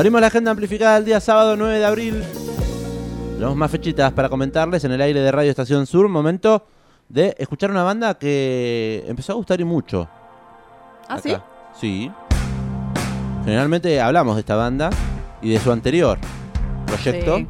Abrimos la agenda amplificada el día sábado 9 de abril. Tenemos más fechitas para comentarles en el aire de Radio Estación Sur. Momento de escuchar una banda que empezó a gustar y mucho. ¿Ah, sí? Sí. Generalmente hablamos de esta banda y de su anterior proyecto. Sí.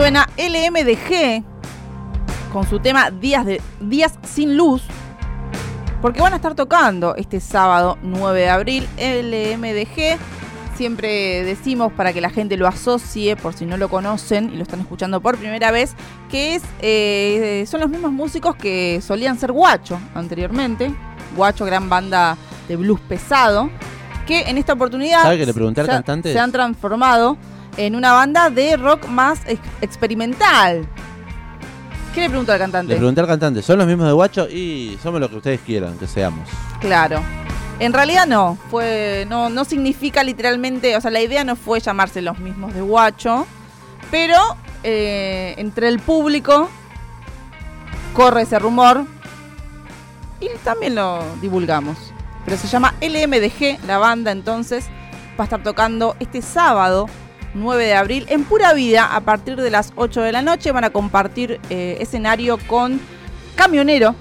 Suena LMDG con su tema Días, de, Días sin luz. Porque van a estar tocando este sábado 9 de abril LMDG. Siempre decimos para que la gente lo asocie, por si no lo conocen y lo están escuchando por primera vez, que es eh, son los mismos músicos que solían ser Guacho anteriormente. Guacho, gran banda de blues pesado, que en esta oportunidad ¿Sabe que le pregunté al se, cantante? se han transformado en una banda de rock más ex- experimental. ¿Qué le preguntó al cantante? Le pregunté al cantante, ¿son los mismos de Guacho? Y somos lo que ustedes quieran que seamos. Claro. En realidad no, fue no no significa literalmente, o sea, la idea no fue llamarse los mismos de Guacho, pero eh, entre el público corre ese rumor y también lo divulgamos. Pero se llama LMDG, la banda entonces va a estar tocando este sábado 9 de abril en pura vida a partir de las 8 de la noche. Van a compartir eh, escenario con Camionero,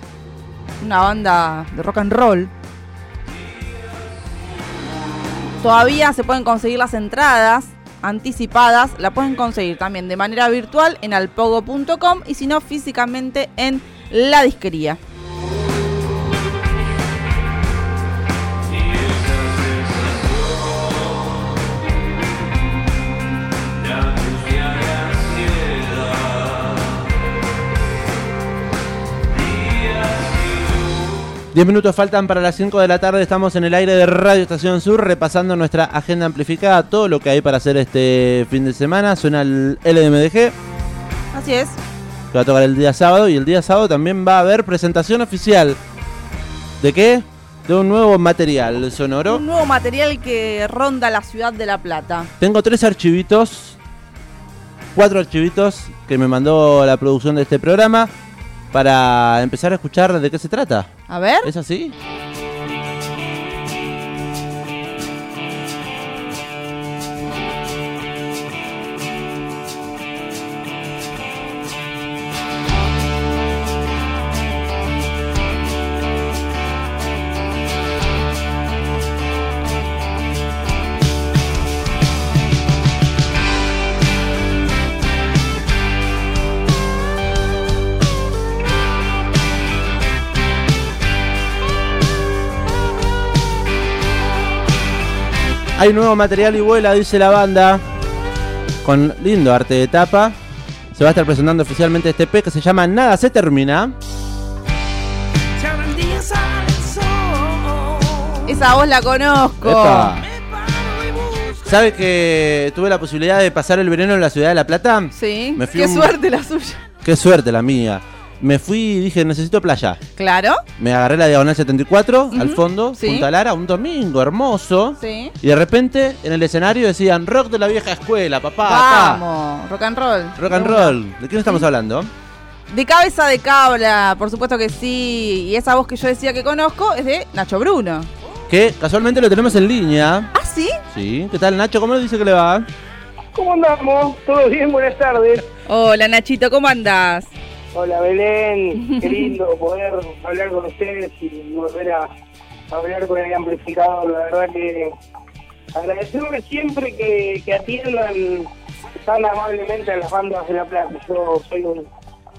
una banda de rock and roll. Todavía se pueden conseguir las entradas anticipadas, la pueden conseguir también de manera virtual en alpogo.com y si no físicamente en la disquería. Diez minutos faltan para las 5 de la tarde. Estamos en el aire de Radio Estación Sur repasando nuestra agenda amplificada, todo lo que hay para hacer este fin de semana. Suena el LMDG, Así es. que va a tocar el día sábado. Y el día sábado también va a haber presentación oficial. ¿De qué? De un nuevo material sonoro. Un nuevo material que ronda la ciudad de La Plata. Tengo tres archivitos, cuatro archivitos que me mandó la producción de este programa para empezar a escuchar de qué se trata. A ver. ¿Es así? Hay nuevo material y vuela, dice la banda. Con lindo arte de tapa. Se va a estar presentando oficialmente este EP que se llama Nada se termina. Esa voz la conozco. Epa. ¿Sabe que tuve la posibilidad de pasar el verano en la ciudad de La Plata? Sí. Me fui Qué un- suerte la suya. Qué suerte la mía. Me fui y dije, necesito playa. Claro. Me agarré la diagonal 74 al Ujú, fondo, sí. Punta Lara, un domingo hermoso. Sí. Y de repente en el escenario decían rock de la vieja escuela, papá. acá". Vamos. Rock and roll. Rock and roll. ¿De quién estamos hablando? De cabeza de cabra, por supuesto que sí. Y esa voz que yo decía que conozco es de Nacho Bruno. Que casualmente lo tenemos en línea. ¿Ah, sí? Sí. ¿Qué tal, Nacho? ¿Cómo le dice que le va? ¿Cómo andamos? ¿Todo bien? Buenas tardes. Hola, Nachito, ¿cómo andás? Hola Belén, qué lindo poder hablar con ustedes y volver a hablar con el amplificador. La verdad que agradecerles siempre que, atiendan tan amablemente a las bandas de La Plata. Yo soy un,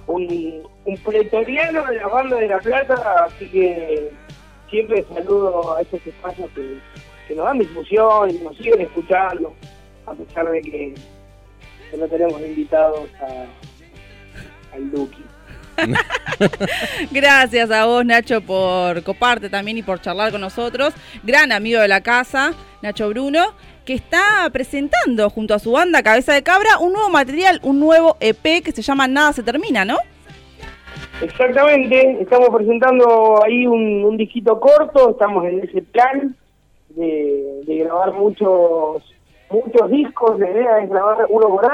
un, pretoriano de las bandas de La Plata, así que siempre saludo a esos espacios que, nos dan difusión y nos siguen escuchando, a pesar de que, que no tenemos invitados a, al Duki. Gracias a vos, Nacho, por coparte también y por charlar con nosotros. Gran amigo de la casa, Nacho Bruno, que está presentando junto a su banda Cabeza de Cabra un nuevo material, un nuevo EP que se llama Nada se termina, ¿no? Exactamente, estamos presentando ahí un, un disquito corto, estamos en ese plan de, grabar muchos muchos discos, la idea es grabar uno por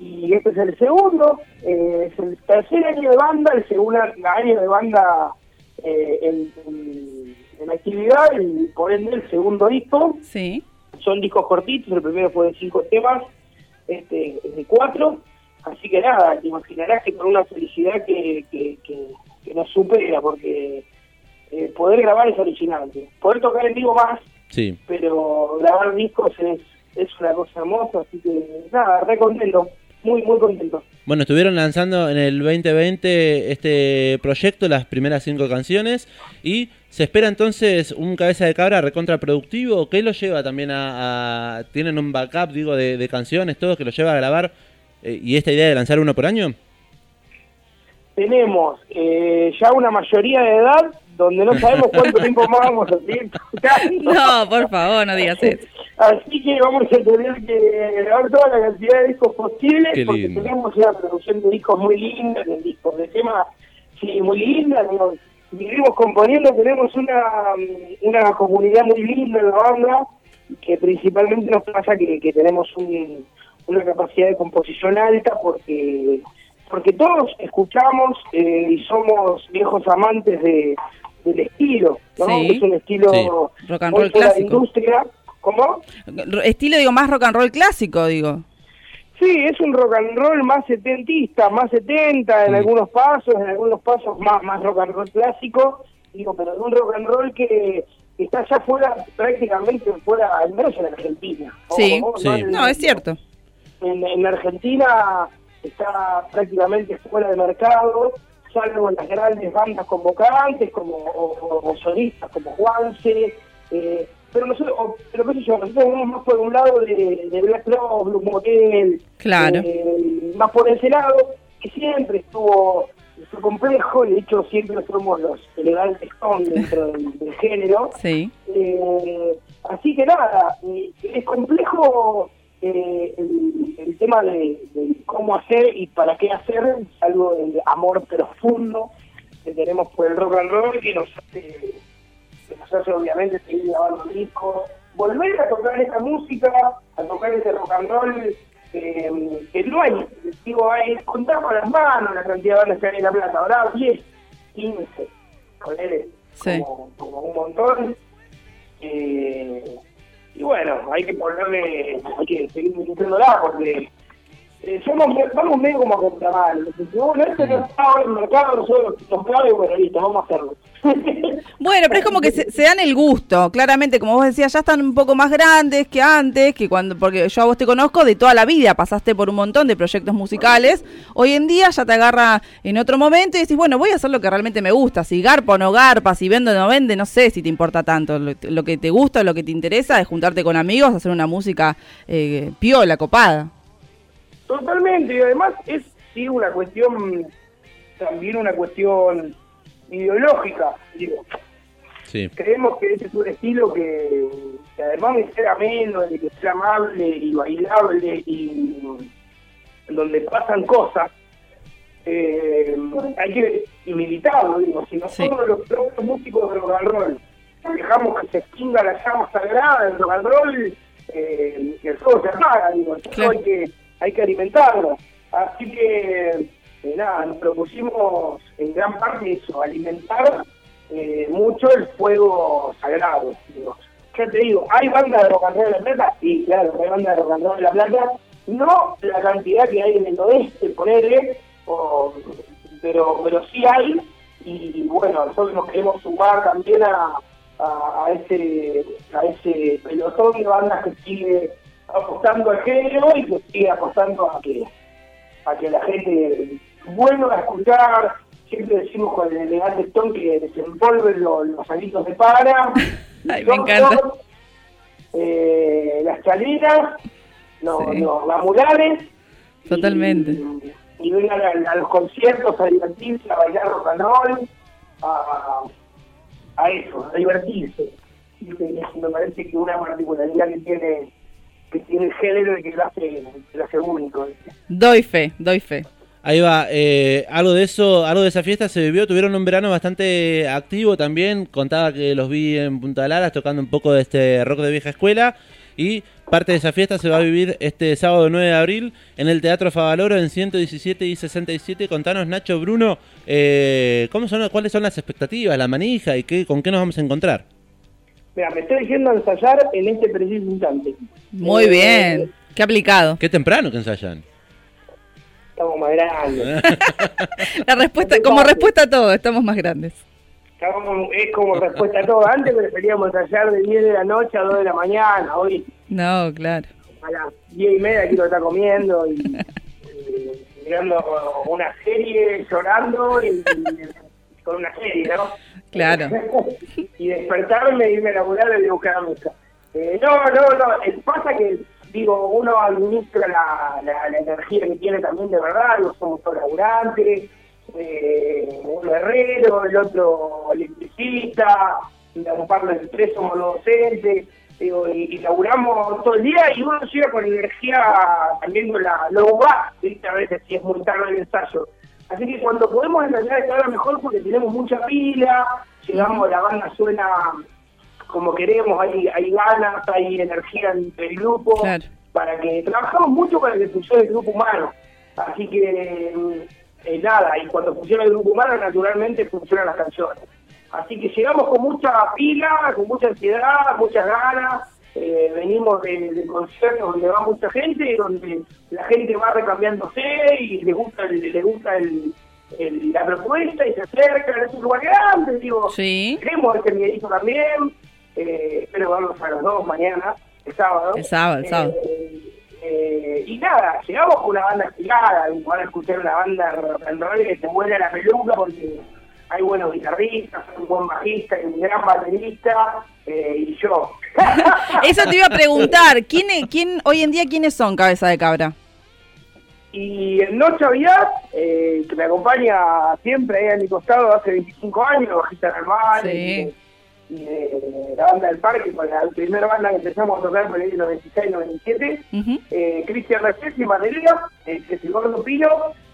y este es el segundo, eh, es el tercer año de banda, el segundo año de banda eh, en, en- en actividad, y por ende el segundo disco. Sí. Son discos cortitos, el primero fue de cinco temas, este es de cuatro, así que nada, te imaginarás que con una felicidad que, que, que, que nos supera, porque eh, poder grabar es originante, poder tocar en vivo más, Sí. pero grabar discos es, es una cosa hermosa, así que nada, re contento, muy, muy contento. Bueno, estuvieron lanzando en el 2020 este proyecto, las primeras cinco canciones, y se espera entonces un cabeza de cabra recontraproductivo. ¿Qué lo lleva también a, a- ¿Tienen un backup, digo, de, de canciones, todo que lo lleva a grabar? eh, ¿Y esta idea de lanzar uno por año? Tenemos eh, ya una mayoría de edad donde no sabemos cuánto tiempo más vamos a seguir tocando. No, por favor, no digas eso. Así que vamos a tener que grabar toda la cantidad de discos posibles Qué porque lindo. tenemos una producción de discos muy linda, de discos de temas sí, muy linda, nos vivimos componiendo, tenemos una, mm, una comunidad muy linda en la banda que principalmente nos pasa que, que tenemos un- una capacidad de composición alta porque porque todos escuchamos eh, y somos viejos amantes de, del estilo, ¿no? Sí. Es un estilo Sí. Rock and roll clásico. industria. ¿Cómo? Estilo, digo, más rock and roll clásico, digo. Sí, es un rock and roll más setentista, más setenta en algunos pasos, en algunos pasos más, más rock and roll clásico, digo, pero de un rock and roll que está ya fuera, prácticamente fuera, al menos en Argentina. Sí. Sí. en- No, es cierto. En, en Argentina está prácticamente fuera de mercado, salvo las grandes bandas convocantes como o, o- o solistas como Juanse, eh, pero nosotros, o- pero qué sé yo, nosotros vamos más por un lado de, de Black Cross, Blue Motel, Claro. eh, más por ese lado, que siempre estuvo, estuvo complejo, y de hecho siempre fuimos los elegantes son dentro del, del género, Sí. eh, así que nada, eh, es complejo eh, el, el tema de, de cómo hacer y para qué hacer, algo del amor profundo que tenemos por el rock and roll que nos hace, que nos hace obviamente seguir grabando discos, volver a tocar esta música, a tocar ese rock and roll eh, que no hay, digo, hay, contamos las manos la cantidad de bandas que hay en La Plata, ahora 10, 15, ponele, Sí. como, como un montón. Eh, bueno, hay que ponerle, hay que seguir metiéndola porque eh, somos, vamos medio como a contramano. Bueno, este no está ahora en el mercado, nosotros nos cabe, bueno, listo, vamos a hacerlo. Bueno, pero es como que se, dan el gusto, claramente, como vos decías, ya están un poco más grandes que antes, que cuando, porque yo a vos te conozco de toda la vida, pasaste por un montón de proyectos musicales, hoy en día ya te agarra en otro momento y decís, bueno, voy a hacer lo que realmente me gusta, si garpa o no garpa, si vende o no vende, no sé si te importa tanto, lo, que te gusta, lo que te interesa es juntarte con amigos, hacer una música eh, piola, copada. Totalmente, y además es sí una cuestión, también una cuestión ideológica, digo. Sí. creemos que ese es un estilo que, que además de ser ameno, de que sea amable y bailable y donde pasan cosas, eh, hay que militarlo, digo, si nosotros los propios músicos de rock and roll dejamos que se extinga la llama sagrada del rock and roll, eh, el fuego se apaga, digo, Claro. hay que, hay que alimentarlo. Así que, eh, nada, nos propusimos en gran parte eso, alimentar eh, mucho el fuego sagrado. Digo. Ya te digo, ¿hay banda de rock and roll en La Plata? Sí, claro, hay banda de rock and roll en La Plata. No la cantidad que hay en el oeste, ponele, o, pero, pero sí hay. Y bueno, nosotros nos queremos sumar también a, a, a ese a ese pelotón de bandas que sigue apostando al género y que sigue apostando a que a que la gente vuelva a escuchar siempre decimos con el elegante Stone que desenvolven los, los alitos de para Ay, me encanta. eh, las chaleras los, Sí. los gamulares Totalmente. y, y vengan a, a los conciertos a divertirse, a bailar rock and roll a, a eso, a divertirse Y me parece que una particularidad que tiene que tiene el género y que lo hace, que lo hace único. Doy fe, doy fe. Ahí va, eh, algo de eso, algo de esa fiesta se vivió, tuvieron un verano bastante activo también, contaba que los vi en Punta Laras tocando un poco de este rock de vieja escuela y parte de esa fiesta se va a vivir este sábado 9 de abril en el Teatro Favaloro en 117 y 67. Contanos, Nacho, Bruno, eh, ¿cómo son, ¿cuáles son las expectativas, la manija y qué, con qué nos vamos a encontrar? Mira, me estoy diciendo ensayar en este preciso instante. Muy Eh, bien. Qué aplicado. Qué temprano que ensayan. Estamos más grandes. La respuesta, como respuesta a todo, estamos más grandes. Estamos- es como respuesta a todo. Antes preferíamos ensayar de 10 de la noche a 2 de la mañana. Hoy No, claro. a las 10 y media quiero estar comiendo y, y mirando una serie, llorando y, y con una serie, ¿no? Claro. y despertarme e irme a laburar y buscar a hija. Eh, no, no, no, eh, pasa que, digo, uno administra la, la, la energía que tiene también de verdad, digo, somos todos laburantes, eh, uno herrero, el otro electricista, y un par de tres somos los docentes, digo, y, y laburamos todo el día y uno llega con energía también con la low a veces si es muy tarde el ensayo. Así que cuando podemos ensayar está mejor porque tenemos mucha pila, llegamos, la banda suena como queremos, hay, hay ganas, hay energía entre el grupo, Claro. para que trabajamos mucho para que funcione el grupo humano. Así que eh, nada, y cuando funciona el grupo humano, naturalmente funcionan las canciones. Así que llegamos con mucha pila, con mucha ansiedad, muchas ganas. Eh, venimos de, de conciertos donde va mucha gente, donde la gente va recambiándose y le gusta el, le gusta el, el- la propuesta y se acercan. Es un lugar grande, digo. Sí. Queremos este Miguelito también. Eh, espero verlos a los dos mañana, el sábado. El sábado, el sábado. Eh, eh, y nada, llegamos con una banda estirada, van a escuchar una banda rock and roll que te vuela la peluca porque hay buenos guitarristas, un buen bajista, un gran baterista eh, y yo. Eso te iba a preguntar. ¿Quién, quién, hoy en día, quiénes son Cabeza de Cabra? Y el Noche Aviat, eh, que me acompaña siempre ahí a mi costado hace 25 años, bajista normal, Sí. y, y de la banda del parque, con la primera banda que empezamos a tocar por el 96-97, Ujú. eh, Cristian Reyes y batería, eh, el Gordo Pino,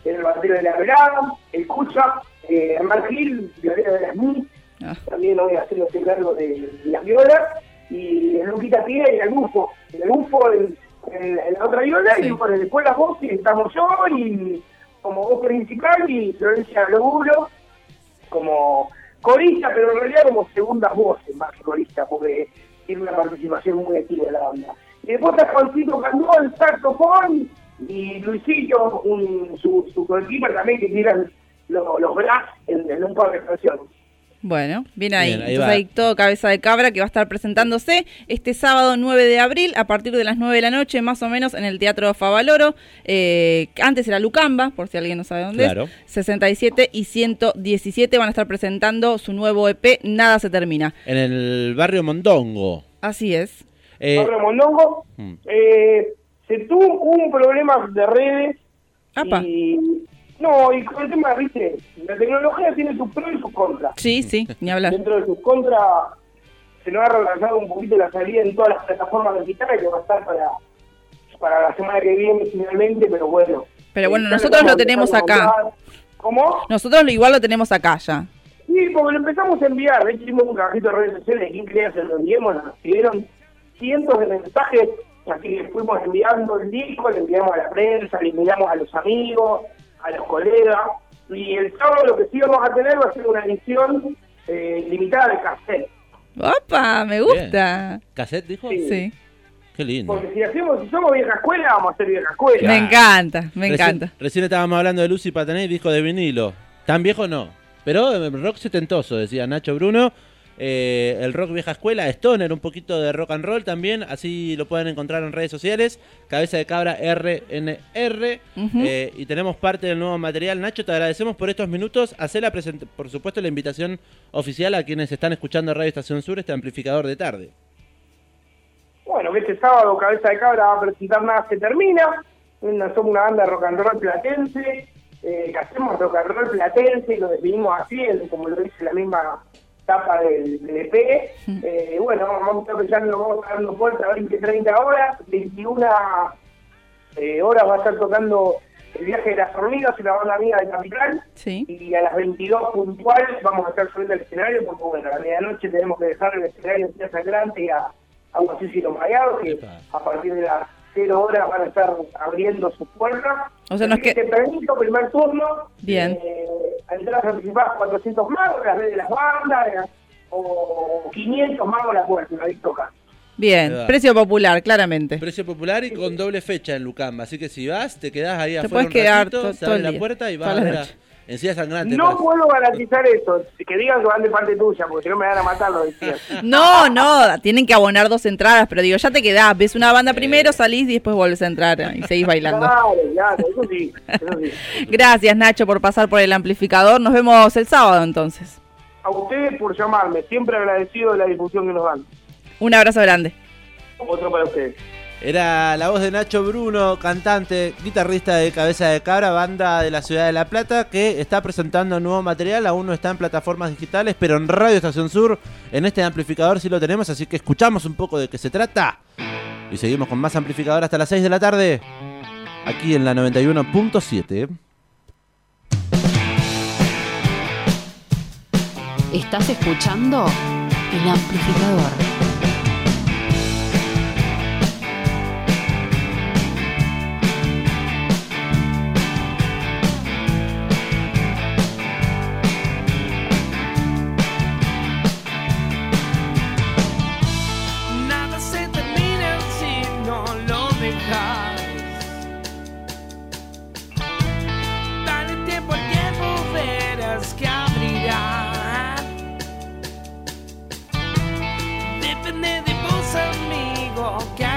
el batero de la velada, el Cucha, eh, Hernán Gil, violero de las MIS, Ah, también hoy haciéndose cargo de las violas, y el Luquita Pía y el Bufo. El Bufo en, en- en la otra viola, Sí. y bueno, después las voces estamos yo, y como voz principal, y Florencia Loguro, como corista, pero en realidad como segundas voces más que corista, porque tiene una participación muy activa en la banda. Y después está Juancito Candó, el saxofón, y Luisillo, un, su, su también que tiran los, los brass en, en un par de canciones. Bueno, bien ahí. Bien, ahí Entonces va. ahí todo Cabeza de Cabra que va a estar presentándose este sábado 9 de abril a partir de las 9 de la noche, más o menos, en el Teatro Favaloro. Eh, antes era Lucamba, por si alguien no sabe dónde Claro. es. 67 y 117 van a estar presentando su nuevo EP, Nada se termina. En el barrio Mondongo. Así es. Eh, Pablo Mondongo, mm. eh, se tuvo un problema de redes Apa. y no, y con el tema, viste, la tecnología tiene sus pros y sus contras. Sí, sí, ni hablar. Dentro de sus contras se nos ha retrasado un poquito la salida en todas las plataformas digitales que va a estar para, para la semana que viene finalmente, pero bueno. Pero bueno, nosotros lo tenemos acá. ¿Cómo? Nosotros igual lo tenemos acá ya. Sí, porque lo empezamos a enviar. De hecho, hicimos un trabajito de redes sociales. ¿Quién creía se lo enviemos? Nos recibieron cientos de mensajes. Así que fuimos enviando el disco, le enviamos a la prensa, le enviamos a los amigos, a los colegas. Y el sábado lo que sí vamos a tener va a ser una edición eh, limitada de cassette. ¡Opa! Me gusta. ¿Cassette dijo? Sí. Sí. Qué lindo. Porque si hacemos, si somos vieja escuela, vamos a ser vieja escuela. Claro. Me encanta, me Recién- encanta. Recién estábamos hablando de Lucy Patané, disco de vinilo. Tan viejo no. Pero eh, rock setentoso, decía Nacho Bruno. Eh, el rock vieja escuela, Stoner, un poquito de rock and roll también. Así lo pueden encontrar en redes sociales. Cabeza de cabra RNR. Ujú. Eh, y tenemos parte del nuevo material. Nacho, te agradecemos por estos minutos. Hacer la present- por supuesto la invitación oficial a quienes están escuchando Radio Estación Sur, este amplificador de tarde. Bueno, que este sábado Cabeza de Cabra va a presentar Nada se termina. Una- Somos una banda de rock and roll platense, eh, que hacemos rock and roll platense y lo definimos así, como lo dice la misma tapa del, del EP. Eh, bueno, vamos a estar pensando, vamos a vuelta a 20, 30 horas, 21 eh, horas va a estar tocando el viaje de las hormigas, una banda amiga de Capital. Sí. Y a las 22 puntuales vamos a estar subiendo al escenario porque, bueno, a la medianoche tenemos que dejar el escenario en Plaza Grande a, así si los mareados, que a partir de las 0 horas van a estar abriendo sus puertas. O sea, no es que- Te permito primer turno. Bien. Eh, entradas anticipadas 400 magos, las de las bandas, eh, o 500 magos la puerta, ahí toca. Bien, precio popular, claramente. Precio popular y con doble fecha en Lucamba. Así que si vas, te quedás ahí Te afuera puedes un quedar ratito, todo abre el la día, puerta y vas a la ver a- noche. Encía sangrante. No puedo garantizar eso, que digan que van de parte tuya, porque si no me van a matar los decías. No, no, tienen que abonar dos entradas, pero digo, ya te quedás, ves una banda primero, salís y después volvés a entrar y seguís bailando. Claro, claro, eso sí, eso sí. Gracias Nacho por pasar por el amplificador, nos vemos el sábado entonces. A ustedes por llamarme, siempre agradecido de la difusión que nos dan. Un abrazo grande. Otro para ustedes. Era la voz de Nacho Bruno, cantante, guitarrista de Cabeza de Cabra, banda de la ciudad de La Plata, que está presentando nuevo material, aún no está en plataformas digitales, pero en Radio Estación Sur, en este amplificador sí lo tenemos, así que escuchamos un poco de qué se trata. Y seguimos con más amplificador hasta las 6 de la tarde, aquí en la 91.7. Estás escuchando El Amplificador. forget.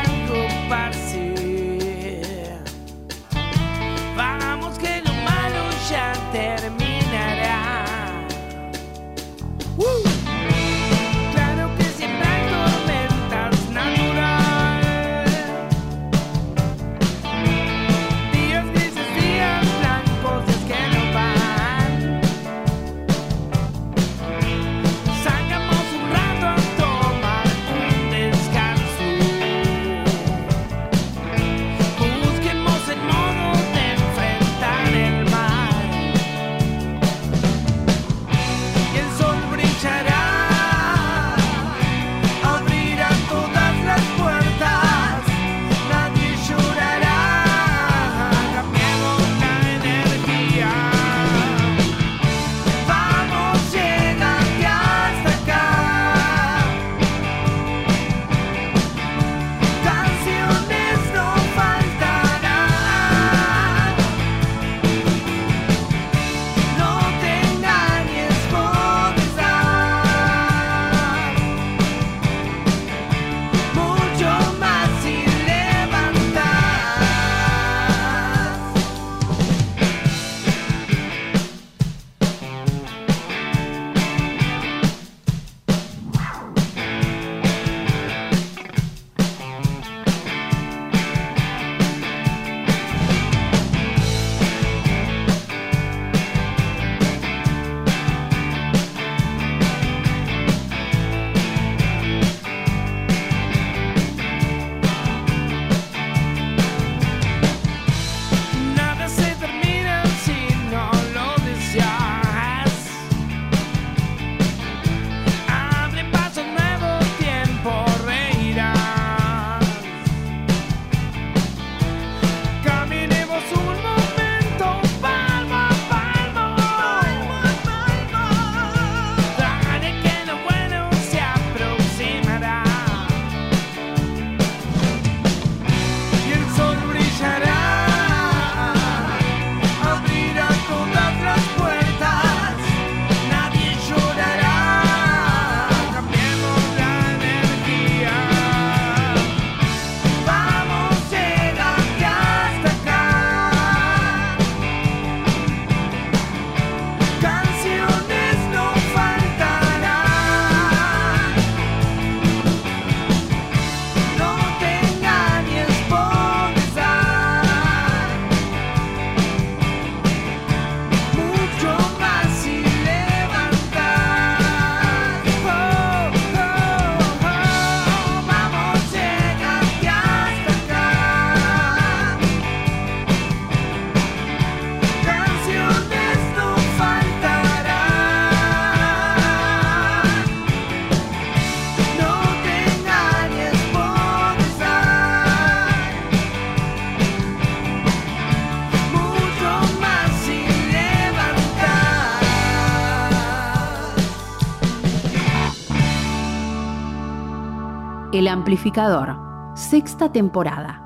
Amplificador, sexta temporada.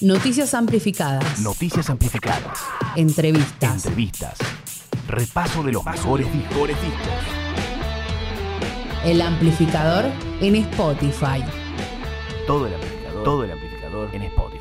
Noticias amplificadas, Noticias amplificadas. entrevistas, Entrevistas. Repaso de los mejores discos. El Amplificador en Spotify. Todo el amplificador. Todo el amplificador en Spotify.